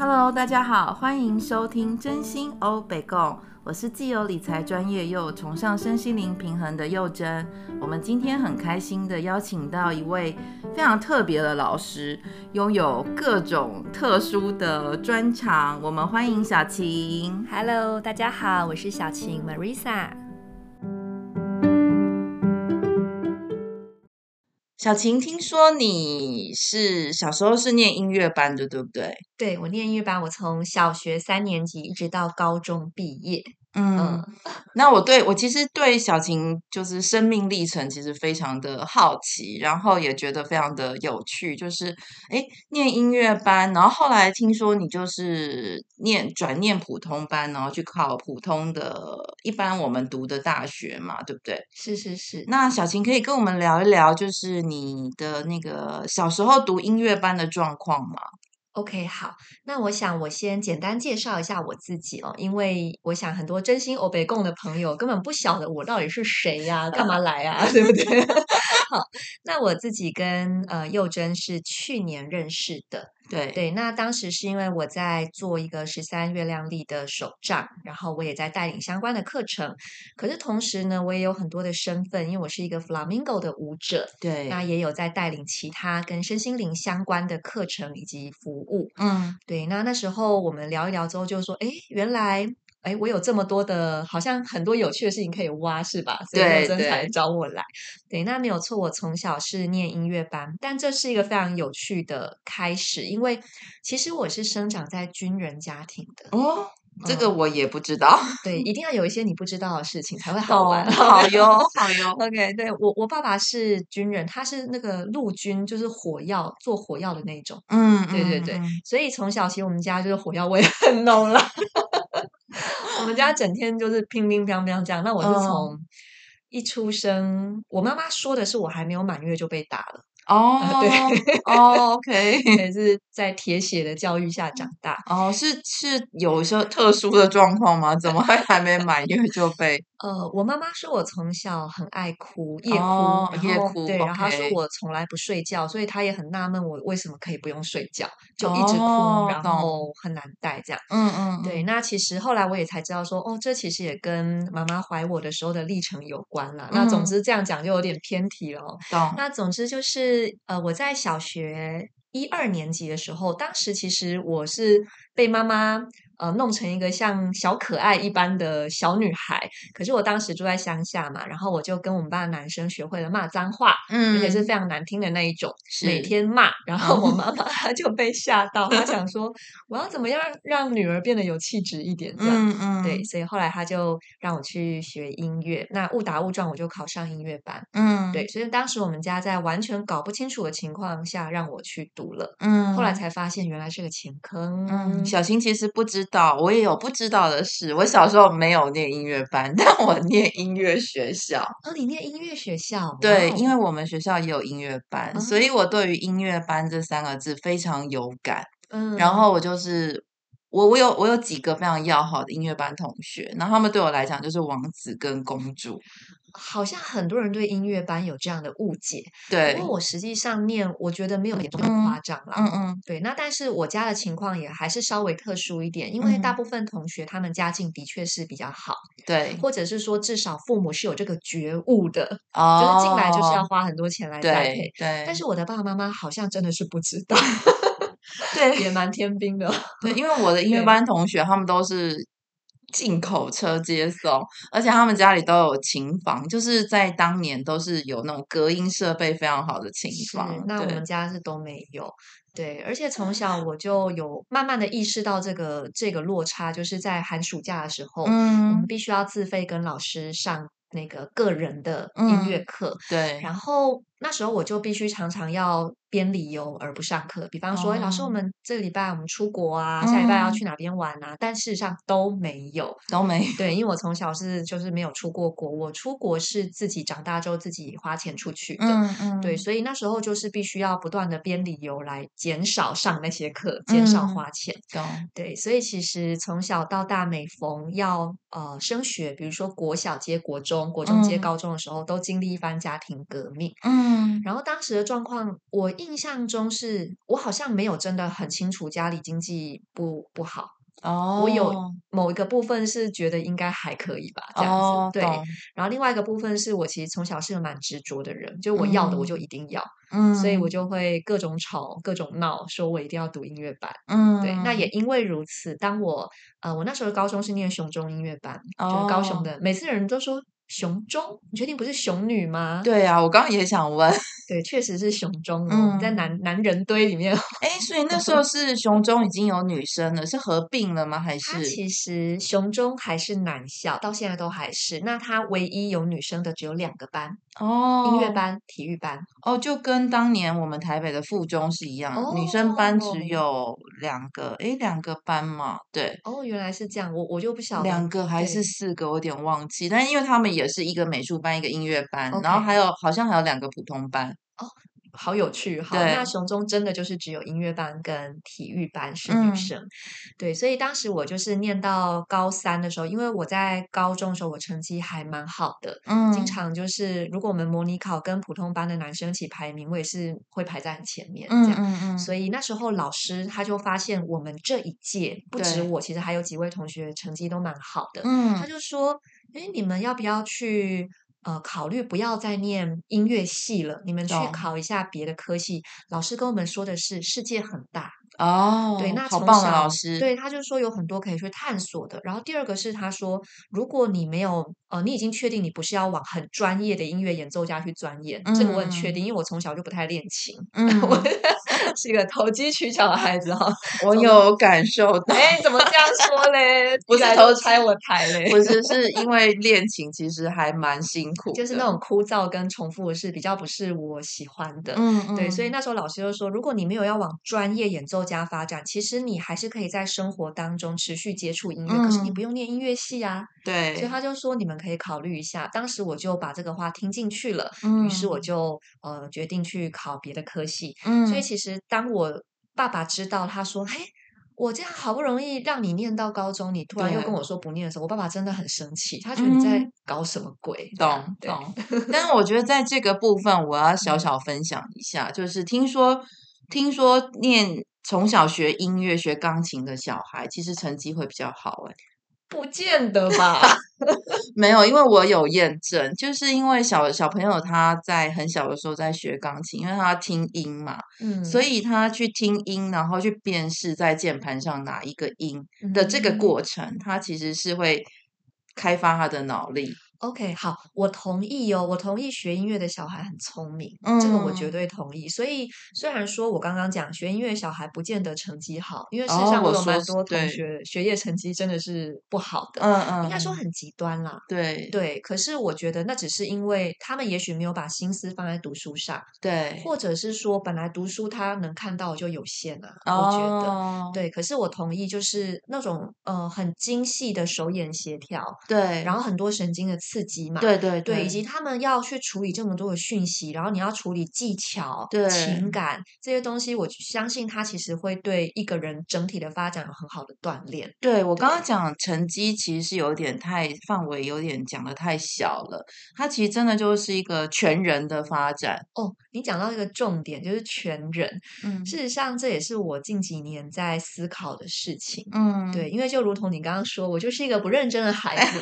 Hello，大家好，欢迎收听真心欧北共，我是既有理财专业又崇尚身心灵平衡的柚珍。我们今天很开心的邀请到一位非常特别的老师，拥有各种特殊的专长。我们欢迎小晴。Hello，大家好，我是小晴 Marisa。小琴，听说你是小时候是念音乐班的，对不对？对，我念音乐班，我从小学三年级一直到高中毕业。嗯，嗯，那我对我其实对小晴就是生命历程其实非常的好奇，然后也觉得非常的有趣。就是哎，念音乐班，然后后来听说你就是念转念普通班，然后去考普通的一般我们读的大学嘛，对不对？是是是。那小晴可以跟我们聊一聊，就是你的那个小时候读音乐班的状况吗？OK，好，那我想我先简单介绍一下我自己哦，因为我想很多真心欧北共的朋友根本不晓得我到底是谁呀、干嘛来呀，对不对？好，那我自己跟呃柚珍是去年认识的。对对，那当时是因为我在做一个十三月亮历的手账，然后我也在带领相关的课程。可是同时呢，我也有很多的身份，因为我是一个 Flamingo 的舞者。对，那也有在带领其他跟身心灵相关的课程以及服务。嗯，对。那那时候我们聊一聊之后，就说，哎，原来。哎，我有这么多的，好像很多有趣的事情可以挖，是吧？所以柚珍才找我来。对，对，那没有错。我从小是念音乐班，但这是一个非常有趣的开始，因为其实我是生长在军人家庭的。哦，这个我也不知道。嗯、对，一定要有一些你不知道的事情才会好玩。哦、好哟，好哟。OK，对，我，我爸爸是军人，他是那个陆军，就是火药做火药的那种。嗯，对对对。嗯、所以从小其实我们家就是火药味很浓了。我们家整天就是乒乒乓乓这样，那我是从一出生，哦、我妈妈说的是我还没有满月就被打了。哦，呃、对，哦，OK，也是在铁血的教育下长大。哦，是是有些特殊的状况吗？怎么会还没满月就被？呃，我妈妈说我从小很爱哭，夜哭，哦、夜哭，对然后她说我从来不睡觉，所以她也很纳闷我为什么可以不用睡觉，就一直哭，哦、然后很难带这样。嗯嗯，对，那其实后来我也才知道说，哦，这其实也跟妈妈怀我的时候的历程有关了。嗯、那总之这样讲就有点偏题了。懂。那总之就是。呃，我在小学一二年级的时候，当时其实我是被妈妈。呃，弄成一个像小可爱一般的小女孩，可是我当时住在乡下嘛，然后我就跟我们班的男生学会了骂脏话，嗯，而且是非常难听的那一种，是每天骂。然后我妈妈她就被吓到，她想说我要怎么样让女儿变得有气质一点，这样，嗯。嗯，对，所以后来她就让我去学音乐，那误打误撞我就考上音乐班，嗯，对，所以当时我们家在完全搞不清楚的情况下让我去读了，嗯，后来。才发现原来是个钱坑，嗯，小新其实不知。我也有不知道的事。我小时候没有念音乐班，但我念音乐学校。哦，你念音乐学校？对，因为我们学校也有音乐班，哦、所以我对于音乐班这三个字非常有感。嗯，然后我就是我，我有我有几个非常要好的音乐班同学，然后他们对我来讲就是王子跟公主。好像很多人对音乐班有这样的误解，对。因为我实际上念，我觉得没有严重夸张啦。嗯嗯。嗯对，那但是我家的情况也还是稍微特殊一点，因为大部分同学他们家境的确是比较好，对，或者是说至少父母是有这个觉悟的，哦，就是进来就是要花很多钱来栽培，对，但是我的爸爸妈妈好像真的是不知道，对，也蛮天兵的。对，因为我的音乐班同学他们都是。进口车接送，而且他们家里都有琴房，就是在当年都是有那种隔音设备非常好的琴房。那我们家是都没有，对，而且从小我就有慢慢的意识到这个这个落差，就是在寒暑假的时候，嗯，我们必须要自费跟老师上那个个人的音乐课，嗯、对，然后那时候我就必须常常要。编理由而不上课，比方说，老师，我们这个礼拜我们出国啊，下礼拜要去哪边玩啊？但事实上都没有，都没有。对，因为我从小是就是没有出过国，我出国是自己长大之后自己花钱出去的。嗯嗯。对，所以那时候就是必须要不断的编理由来减少上那些课，减少花钱。对，所以其实从小到大，每逢要呃升学，比如说国小接国中，国中接高中的时候，都经历一番家庭革命。嗯。嗯，然后当时的状况，我印象中是我好像没有真的很清楚家里经济不不好。哦，我有某一个部分是觉得应该还可以吧，这样子、哦、对。然后另外一个部分是我其实从小是个蛮执着的人，就我要的我就一定要，嗯，所以我就会各种吵各种闹，说我一定要读音乐班，嗯，对。那也因为如此，当我呃，我那时候高中是念雄中音乐班，哦、就是高雄的，每次人都说。雄中，你确定不是雄女吗？对啊，我刚刚也想问。对，确实是雄中哦，嗯、在男男人堆里面。哎，所以那时候是雄中已经有女生了，是合并了吗？还是？其实雄中还是男校，到现在都还是。那他唯一有女生的只有两个班哦，音乐班、体育班。哦，就跟当年我们台北的附中是一样，哦、女生班只有两个，哎，两个班嘛，对。哦，原来是这样，我我就不晓得。两个还是四个，我有点忘记。但因为他们也。也是一个美术班，一个音乐班，Okay. 然后还有好像还有两个普通班。哦，好有趣。好，那熊中真的就是只有音乐班跟体育班是女生，嗯、对，所以当时我就是念到高三的时候，因为我在高中的时候我成绩还蛮好的，嗯，经常就是如果我们模拟考跟普通班的男生一起排名，我也是会排在很前面，这样，嗯嗯嗯，所以那时候老师他就发现我们这一届不止我，其实还有几位同学成绩都蛮好的，嗯，他就说。哎，你们要不要去呃考虑不要再念音乐系了？你们去考一下别的科系。哦、老师跟我们说的是，世界很大哦。对，那好棒的老师。对，他就说有很多可以去探索的。然后第二个是他说，如果你没有呃，你已经确定你不是要往很专业的音乐演奏家去钻研，嗯、这个我很确定，因为我从小就不太练琴。嗯。是一个投机取巧的孩子哈，我有感受到。哎，怎么这样说嘞？不是偷拆我台嘞？不是，是因为练琴其实还蛮辛苦，就是那种枯燥跟重复的事比较不是我喜欢的。嗯，嗯对，所以那时候老师就说，如果你没有要往专业演奏家发展，其实你还是可以在生活当中持续接触音乐，嗯、可是你不用念音乐系啊。对，所以他就说你们可以考虑一下。当时我就把这个话听进去了，嗯、于是我就呃决定去考别的科系。嗯，所以其实当我爸爸知道，他说：“嘿，我这样好不容易让你念到高中，你突然又跟我说不念的时候，我爸爸真的很生气，他觉得你在搞什么鬼？”懂懂。但是我觉得在这个部分，我要小小分享一下，嗯、就是听说听说念从小学音乐、学钢琴的小孩，其实成绩会比较好，哎。不见得吧，没有，因为我有验证，就是因为小小朋友他在很小的时候在学钢琴，因为他听音嘛，嗯，所以他去听音，然后去辨识在键盘上哪一个音的这个过程，嗯，他其实是会开发他的脑力。OK，好，我同意哦，我同意学音乐的小孩很聪明，嗯、这个我绝对同意。所以虽然说我刚刚讲学音乐小孩不见得成绩好，因为事实上我有蛮多同学学业成绩真的是不好的，嗯嗯，应该说很极端啦。对对，可是我觉得那只是因为他们也许没有把心思放在读书上，对，或者是说本来读书他能看到就有限了，哦、我觉得对。可是我同意，就是那种呃很精细的手眼协调，对，然后很多神经的。刺激嘛，对对对，以及他们要去处理这么多的讯息，然后你要处理技巧、对情感这些东西，我相信他其实会对一个人整体的发展有很好的锻炼。对，我刚刚讲成绩，其实是有点太范围，有点讲的太小了。它其实真的就是一个全人的发展。哦，你讲到一个重点，就是全人。嗯，事实上这也是我近几年在思考的事情。嗯，对，因为就如同你刚刚说，我就是一个不认真的孩子。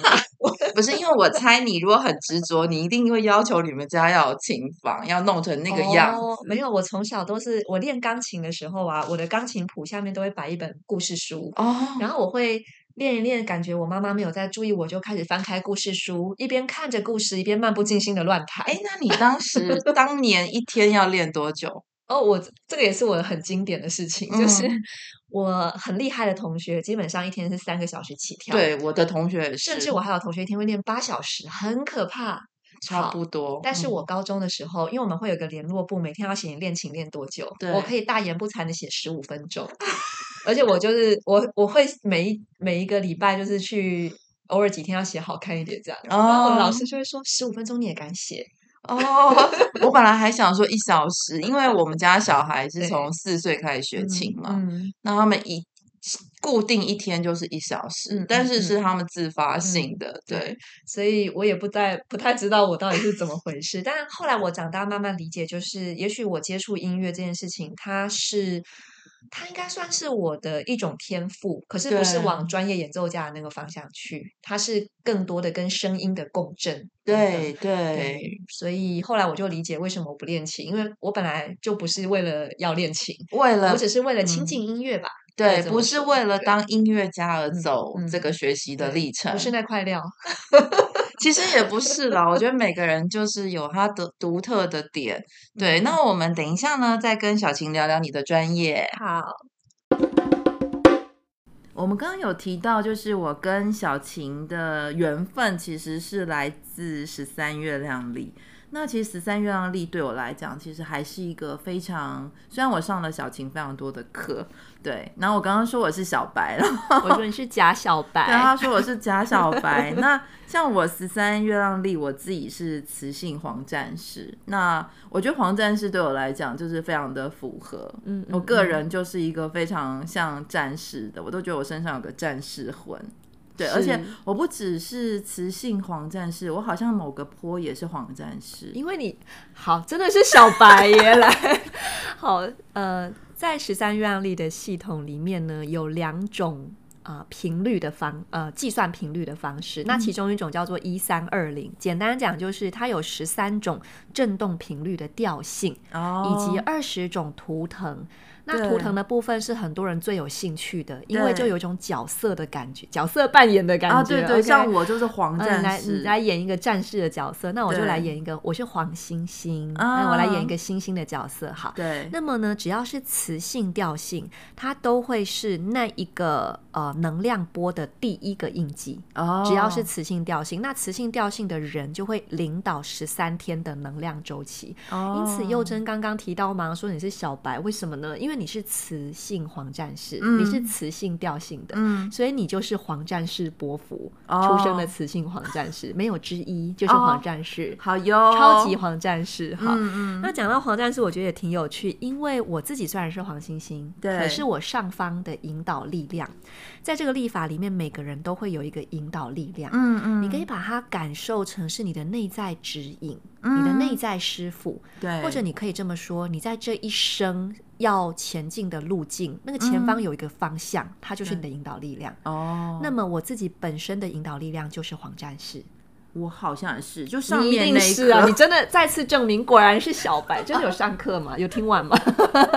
不是因为我猜你如果很执着，你一定会要求你们家要有琴房，要弄成那个样子。哦，没有，我从小都是我练钢琴的时候啊，我的钢琴谱下面都会摆一本故事书哦，然后我会练一练，感觉我妈妈没有在注意，我就开始翻开故事书，一边看着故事，一边漫不经心的乱弹。哎，那你当时当年一天要练多久？哦，我这个也是我很经典的事情，嗯、就是。我很厉害的同学，基本上一天是三个小时起跳。对，我的同学是，甚至我还有同学一天会练八小时，很可怕。差不多。但是我高中的时候，嗯、因为我们会有个联络部，每天要写你练琴练多久，对我可以大言不惭的写十五分钟。而且我就是我，我会每一每一个礼拜就是去偶尔几天要写好看一点这样。然后老师就会说，十五分钟你也敢写？哦，我本来还想说一小时，因为我们家小孩是从四岁开始学琴嘛，那、他们一固定一天就是一小时，嗯、但是是他们自发性的，嗯、对，所以我也不太不太知道我到底是怎么回事。但后来我长大慢慢理解，就是也许我接触音乐这件事情，它是它应该算是我的一种天赋，可是不是往专业演奏家的那个方向去，它是更多的跟声音的共振。对对，对，所以后来我就理解为什么我不练琴，因为我本来就不是为了要练琴，为了我只是为了亲近音乐吧。嗯对，不是为了当音乐家而走这个学习的历程，不是那块料，其实也不是啦。我觉得每个人就是有他的独特的点。对，那我们等一下呢，再跟小晴聊聊你的专业。好，我们刚刚有提到，就是我跟小晴的缘分其实是来自十三月亮历。那其实十三月亮历对我来讲，其实还是一个非常，虽然我上了小琴非常多的课。对，然后我刚刚说我是小白了，我说你是假小白，对，他说我是假小白。那像我十三月亮历，我自己是雌性黄战士。那我觉得黄战士对我来讲就是非常的符合，嗯，我个人就是一个非常像战士的，我都觉得我身上有个战士魂。对，而且我不只是雌性黄战士，我好像某个坡也是黄战士，因为你好真的是小白耶，来，好，呃。在十三月亮历的系统里面呢，有两种啊频率的方呃计算频率的方式。那其中一种叫做一三二零，简单讲就是它有十三种振动频率的调性，哦、以及二十种图腾。那图腾的部分是很多人最有兴趣的，因为就有一种角色的感觉，角色扮演的感觉。啊，对对?像我就是黄战士，嗯、来你来演一个战士的角色，那我就来演一个，我是黄星星，那我来演一个星星的角色。好，对。那么呢，只要是磁性调性，它都会是那一个呃能量波的第一个印记。哦，只要是磁性调性，那磁性调性的人就会领导十三天的能量周期。哦，因此幼珍刚刚提到嘛，说你是小白，为什么呢？因为你是雌性黄战士，嗯、你是雌性调性的，嗯、所以你就是黄战士波符、哦、出生的雌性黄战士，没有之一，就是黄战士。哦、好哟，超级黄战士。好，嗯嗯、那讲到黄战士，我觉得也挺有趣，因为我自己虽然是黄星星，对，可是我上方的引导力量，在这个历法里面，每个人都会有一个引导力量。嗯嗯，你可以把它感受成是你的内在指引，嗯、你的内在师傅。对，或者你可以这么说，你在这一生。要前进的路径，那个前方有一个方向，嗯、它就是你的引导力量。哦，那么我自己本身的引导力量就是黄战士。我好像也是，就上面那是啊，你真的再次证明，果然是小白。真的有上课吗？有听完吗？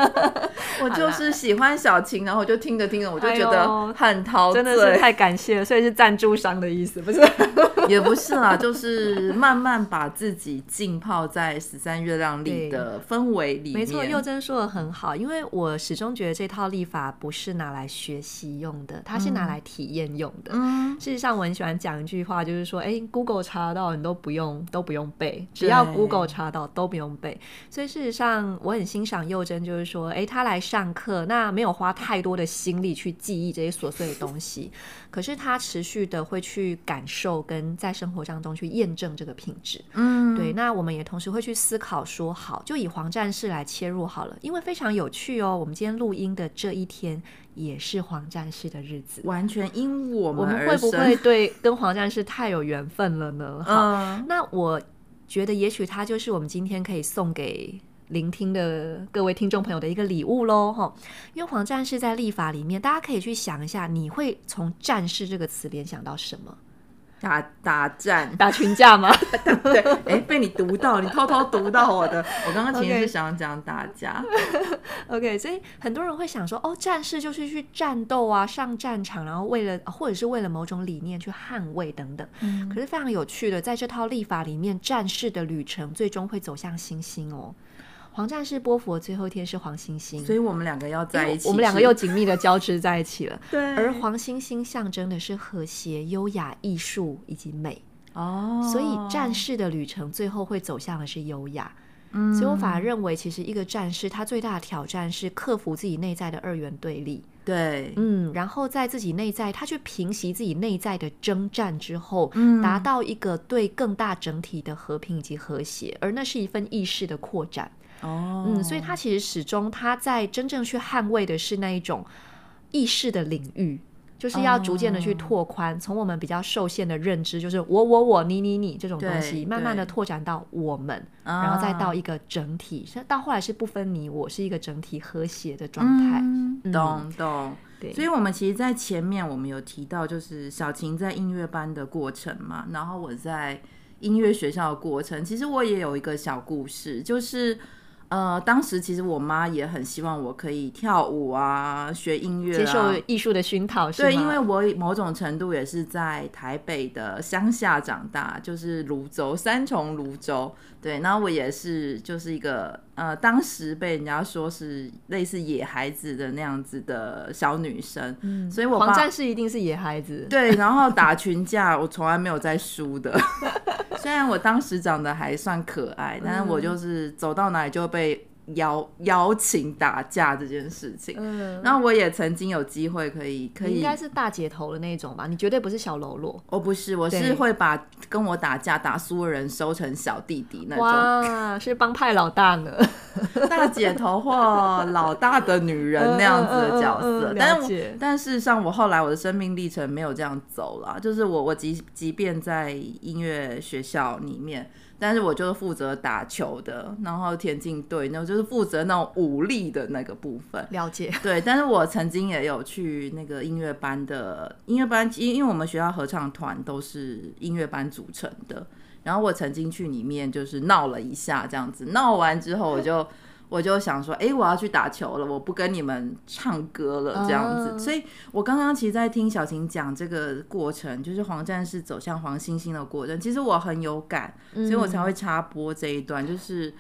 我就是喜欢小琴，然后我就听着听着，我就觉得很陶醉，真的是太感谢了。所以是赞助商的意思，不是？也不是啦，就是慢慢把自己浸泡在十三月亮历的氛围里面。没错，幼珍说的很好，因为我始终觉得这套历法不是拿来学习用的，它是拿来体验用的。嗯，事实上我很喜欢讲一句话，就是说，哎，Google。查到你都不用都不用背，只要 Google 查到都不用背。所以事实上，我很欣赏幼珍，就是说，哎，他来上课，那没有花太多的心力去记忆这些琐碎的东西，可是他持续的会去感受，跟在生活当中去验证这个品质。嗯，对。那我们也同时会去思考说，好，就以黄战士来切入好了，因为非常有趣哦。我们今天录音的这一天。也是黄战士的日子，完全因我们。我们会不会对跟黄战士太有缘分了呢？好，嗯、那我觉得也许他就是我们今天可以送给聆听的各位听众朋友的一个礼物喽。哈，因为黄战士在立法里面，大家可以去想一下，你会从战士这个词联想到什么？打打战打群架吗？对，哎，被你读到，你偷偷读到我的。我刚刚其实是想讲打架。Okay. OK，所以很多人会想说，哦，战士就是去战斗啊，上战场，然后为了或者是为了某种理念去捍卫等等。嗯。可是非常有趣的，在这套立法里面，战士的旅程最终会走向星星哦。黄战士波佛最后一天是黄星星，所以我们两个要在一起，我们两个又紧密的交织在一起了。对，而黄星星象征的是和谐、优雅、艺术以及美哦，所以战士的旅程最后会走向的是优雅。嗯，所以我反而认为，其实一个战士他最大的挑战是克服自己内在的二元对立。对，嗯，然后在自己内在，他去平息自己内在的征战之后，嗯，达到一个对更大整体的和平以及和谐，而那是一份意识的扩展。哦，嗯，所以他其实始终他在真正去捍卫的是那一种，意识的领域。就是要逐渐的去拓宽，从、oh. 我们比较受限的认知，就是我我我你你你这种东西，慢慢的拓展到我们，oh. 然后再到一个整体，到后来是不分你我，是一个整体和谐的状态。嗯、懂懂。对，所以我们其实，在前面我们有提到，就是小琴在音乐班的过程嘛，然后我在音乐学校的过程，其实我也有一个小故事，就是。呃，当时其实我妈也很希望我可以跳舞啊，学音乐、啊，接受艺术的熏陶。对，因为我某种程度也是在台北的乡下长大，就是泸州三重芦洲。对，然后我也是就是一个呃，当时被人家说是类似野孩子的那样子的小女生。嗯，所以我黄战士一定是野孩子。对，然后打群架，我从来没有在输的。虽然我当时长得还算可爱，但是我就是走到哪里就被邀邀请打架这件事情。嗯，那我也曾经有机会可以可以，应该是大姐头的那种吧？你绝对不是小喽啰。我不是，我是会把跟我打架打输的人收成小弟弟那种。哇，是帮派老大呢，大姐头或老大的女人那样子的角色。嗯嗯嗯、但是但事实上，我后来我的生命历程没有这样走了，就是我我即即便在音乐学校里面。但是我就是负责打球的，然后田径队，那就是负责那种武力的那个部分。了解。对，但是我曾经也有去那个音乐班的音乐班，因因为我们学校合唱团都是音乐班组成的，然后我曾经去里面就是闹了一下，这样子闹完之后我就。我就想说，哎、欸，我要去打球了，我不跟你们唱歌了，这样子。Uh... 所以，我刚刚其实，在听小晴讲这个过程，就是黄战士走向黄星星的过程，其实我很有感，所以我才会插播这一段，就是，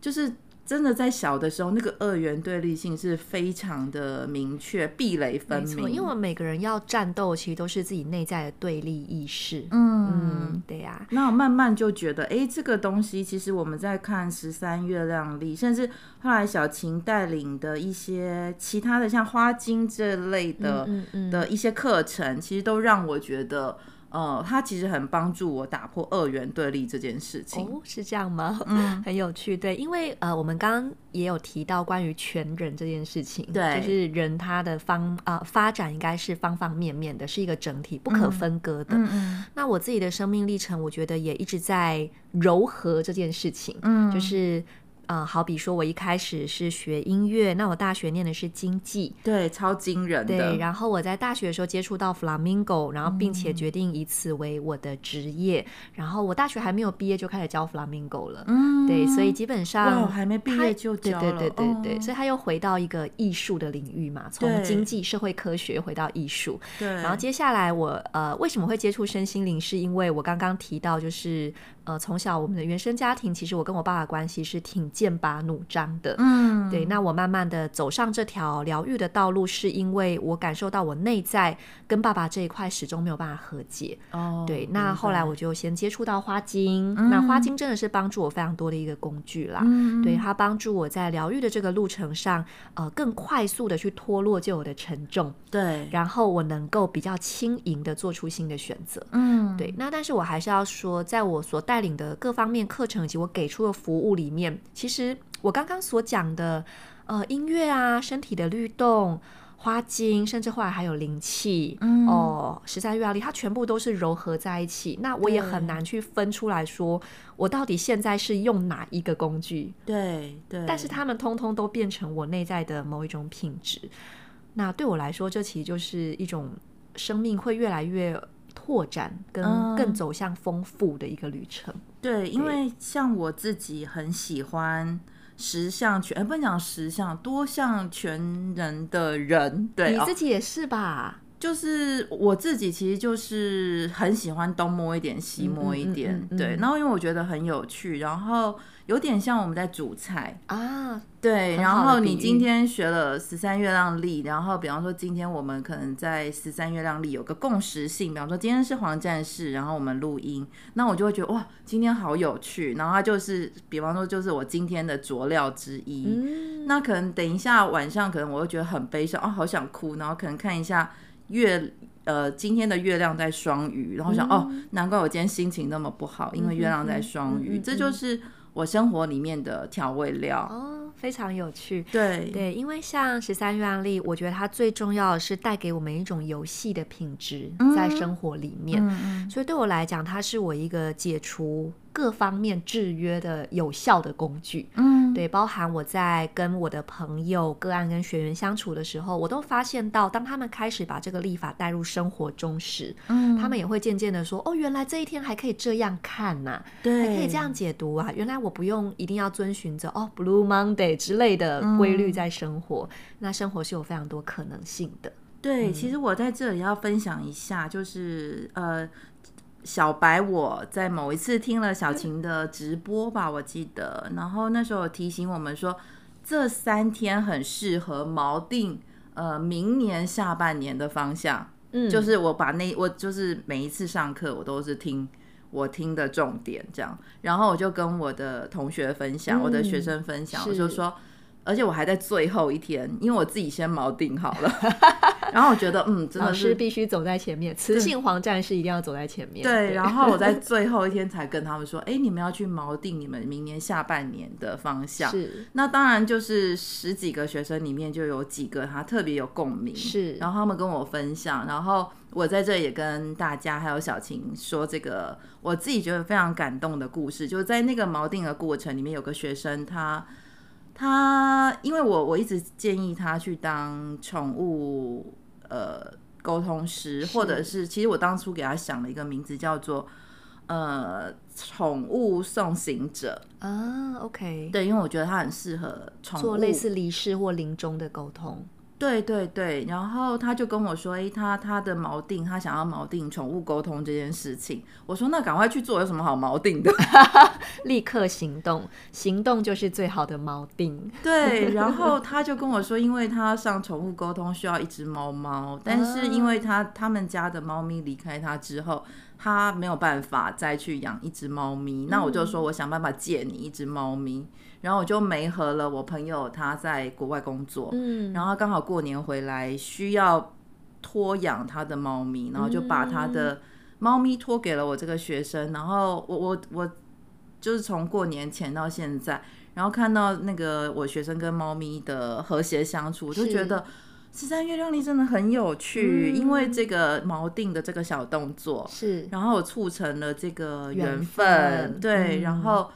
就是。真的在小的时候，那个二元对立性是非常的明确，壁垒分明。因为我们每个人要战斗，其实都是自己内在的对立意识。嗯，嗯对呀、啊。那我慢慢就觉得，哎，这个东西其实我们在看十三月亮历，甚至后来小晴带领的一些其他的像花精这类的嗯的一些课程，其实都让我觉得。呃，它其实很帮助我打破二元对立这件事情。哦，是这样吗？嗯，很有趣。对，因为呃，我们刚刚也有提到关于全人这件事情，对，就是人他的方啊、呃、发展应该是方方面面的，是一个整体，不可分割的。嗯嗯。那我自己的生命历程，我觉得也一直在柔和这件事情。嗯，就是。嗯，好比说，我一开始是学音乐，那我大学念的是经济，对，超惊人的。对，然后我在大学的时候接触到 Flamingo，然后并且决定以此为我的职业。嗯、然后我大学还没有毕业就开始教 Flamingo 了，嗯，对，所以基本上还没毕业就教了，对对对对对，所以他又回到一个艺术的领域嘛，从经济社会科学回到艺术。对，然后接下来我呃为什么会接触身心灵，是因为我刚刚提到就是。呃，从小我们的原生家庭，其实我跟我爸爸关系是挺剑拔弩张的。嗯，对。那我慢慢的走上这条疗愈的道路，是因为我感受到我内在跟爸爸这一块始终没有办法和解。哦，对。那后来我就先接触到花精，嗯，那花精真的是帮助我非常多的一个工具啦。嗯，对，它帮助我在疗愈的这个路程上，呃，更快速的去脱落旧有的沉重。对。然后我能够比较轻盈的做出新的选择。嗯，对。那但是我还是要说，在我所带领的各方面课程以及我给出的服务里面，其实我刚刚所讲的，呃，音乐啊，身体的律动、花精，甚至后来还有灵气，嗯，哦，十三月亮历，它全部都是糅合在一起。那我也很难去分出来说，我到底现在是用哪一个工具？对对。但是他们通通都变成我内在的某一种品质。那对我来说，这其实就是一种生命会越来越。拓展跟更走向丰富的一个旅程。嗯，对，因为像我自己很喜欢十项全，哎，不能讲十项，多项全能的人。对，你自己也是吧？就是我自己，其实就是很喜欢东摸一点，西摸一点。嗯嗯嗯嗯，对，然后因为我觉得很有趣，然后。有点像我们在煮菜啊，对。然后你今天学了十三月亮历，然后比方说今天我们可能在十三月亮历有个共识性，比方说今天是黄战士，然后我们录音，那我就会觉得哇，今天好有趣。然后它就是，比方说就是我今天的佐料之一。嗯。那可能等一下晚上，可能我会觉得很悲伤哦，好想哭。然后可能看一下月，呃，今天的月亮在双鱼，然后想、嗯、哦，难怪我今天心情那么不好，因为月亮在双鱼，嗯、这就是。我生活里面的调味料，哦，非常有趣。对对，因为像十三月亮历，我觉得它最重要的是带给我们一种游戏的品质在生活里面。嗯，所以对我来讲，它是我一个解除各方面制约的有效的工具。嗯，对，包含我在跟我的朋友、个案跟学员相处的时候，我都发现到，当他们开始把这个立法带入生活中时，嗯，他们也会渐渐的说：“哦，原来这一天还可以这样看呐、啊，对，还可以这样解读啊！原来我不用一定要遵循着哦，Blue Monday 之类的规律在生活，嗯、那生活是有非常多可能性的。”对，嗯、其实我在这里要分享一下，就是呃。小白，我在某一次听了小晴的直播吧，我记得，然后那时候提醒我们说，这三天很适合锚定呃明年下半年的方向。嗯，就是我把那我就是每一次上课我都是听我听的重点这样，然后我就跟我的同学分享，嗯、我的学生分享，我就说。而且我还在最后一天，因为我自己先锚定好了，然后我觉得嗯，真的是必须走在前面，雌性黄战士一定要走在前面。对，对，然后我在最后一天才跟他们说，哎，你们要去锚定你们明年下半年的方向。是，那当然就是十几个学生里面就有几个他特别有共鸣，是，然后他们跟我分享，然后我在这也跟大家还有小晴说这个我自己觉得非常感动的故事，就是在那个锚定的过程里面，有个学生他。他因为我我一直建议他去当宠物呃沟通师，或者是其实我当初给他想了一个名字叫做呃宠物送行者。啊，OK，对，因为我觉得他很适合宠物。做类似离世或临终的沟通。对对对，然后他就跟我说：“诶，他他的锚定，他想要锚定宠物沟通这件事情。”我说：“那赶快去做，有什么好锚定的？立刻行动，行动就是最好的锚定。”对，然后他就跟我说：“因为他上宠物沟通需要一只猫猫，但是因为他他们家的猫咪离开他之后，他没有办法再去养一只猫咪。嗯、那我就说，我想办法借你一只猫咪。”然后我就媒合了我朋友，他在国外工作，嗯，然后他刚好过年回来，需要托养他的猫咪，然后就把他的猫咪托给了我这个学生，然后我我我就是从过年前到现在，然后看到那个我学生跟猫咪的和谐相处，我就觉得十三月亮历真的很有趣，因为这个锚定的这个小动作是，然后我促成了这个缘分，对，然后。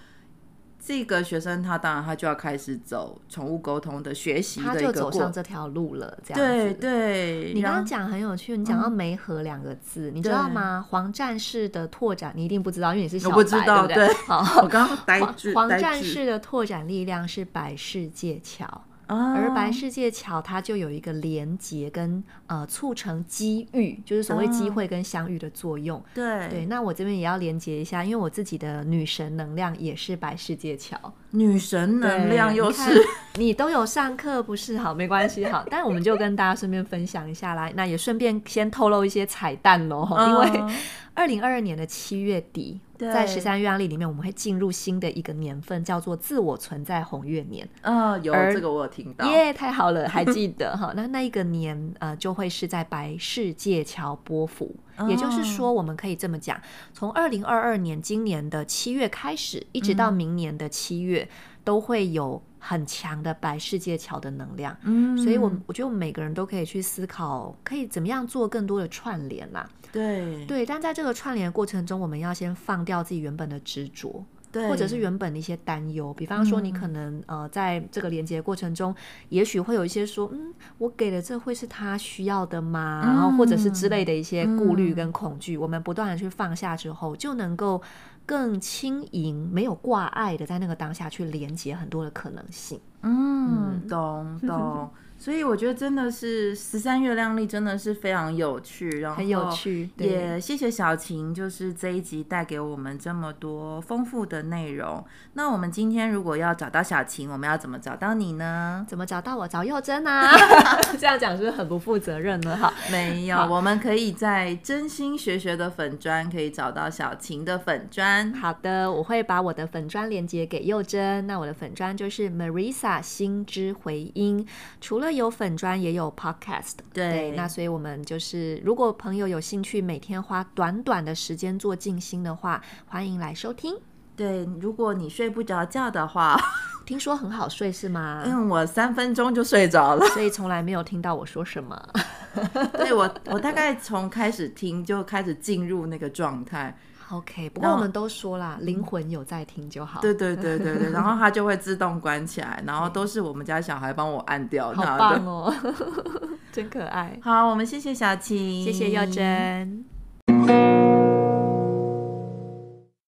这个学生他当然他就要开始走宠物沟通的学习的一个，他就走上这条路了。这样对对，你刚刚讲很有趣，你讲到“媒合”两个字，嗯、你知道吗？黄战士的拓展你一定不知道，因为你是小白，我不知道，对不对？对好，我刚刚呆住。黄战士的拓展力量是百世界桥。而白世界桥，它就有一个连接跟呃促成机遇，就是所谓机会跟相遇的作用。嗯、对对，那我这边也要连接一下，因为我自己的女神能量也是白世界桥。女神能量又是你，你都有上课不是？好，没关系，好，但我们就跟大家顺便分享一下来，那也顺便先透露一些彩蛋喽，嗯、因为二零二二年的七月底。在十三月亮历里面，我们会进入新的一个年份，叫做自我存在红月年。嗯、哦，有这个我有听到。耶，太好了，还 记得哈？那那一个年呃，就会是在白世界桥波符，哦、也就是说，我们可以这么讲，从二零二二年今年的七月开始，一直到明年的七月，嗯、都会有很强的白世界桥的能量。嗯，所以我我觉得我们每个人都可以去思考，可以怎么样做更多的串联啦。对对，但在这个串联的过程中，我们要先放掉自己原本的执着，对，或者是原本的一些担忧。比方说，你可能、嗯、呃，在这个连接的过程中，也许会有一些说，嗯，我给的这会是他需要的吗？嗯、然后或者是之类的一些顾虑跟恐惧，嗯、我们不断的去放下之后，就能够更轻盈、没有挂碍的在那个当下去连接很多的可能性。嗯，嗯懂懂。所以我觉得真的是十三月亮丽真的是非常有趣，然后很有趣，也谢谢小晴，就是这一集带给我们这么多丰富的内容。那我们今天如果要找到小晴，我们要怎么找到你呢？怎么找到我？找佑真啊？这样讲是不是很不负责任呢？哈，没有，我们可以在真心学学的粉砖可以找到小晴的粉砖。好的，我会把我的粉砖连接给佑真。那我的粉砖就是 Marisa 心之回音，除了有粉砖也有 podcast，对，对，那所以我们就是，如果朋友有兴趣每天花短短的时间做静心的话，欢迎来收听。对，如果你睡不着觉的话，听说很好睡是吗？嗯，我三分钟就睡着了，所以从来没有听到我说什么。对，我，我大概从开始听就开始进入那个状态。OK，不过我们都说啦，灵魂有在听就好。对对对对对，然后它就会自动关起来，然后都是我们家小孩帮我按掉。好棒哦，真可爱。好，我们谢谢小琴，谢谢佑真。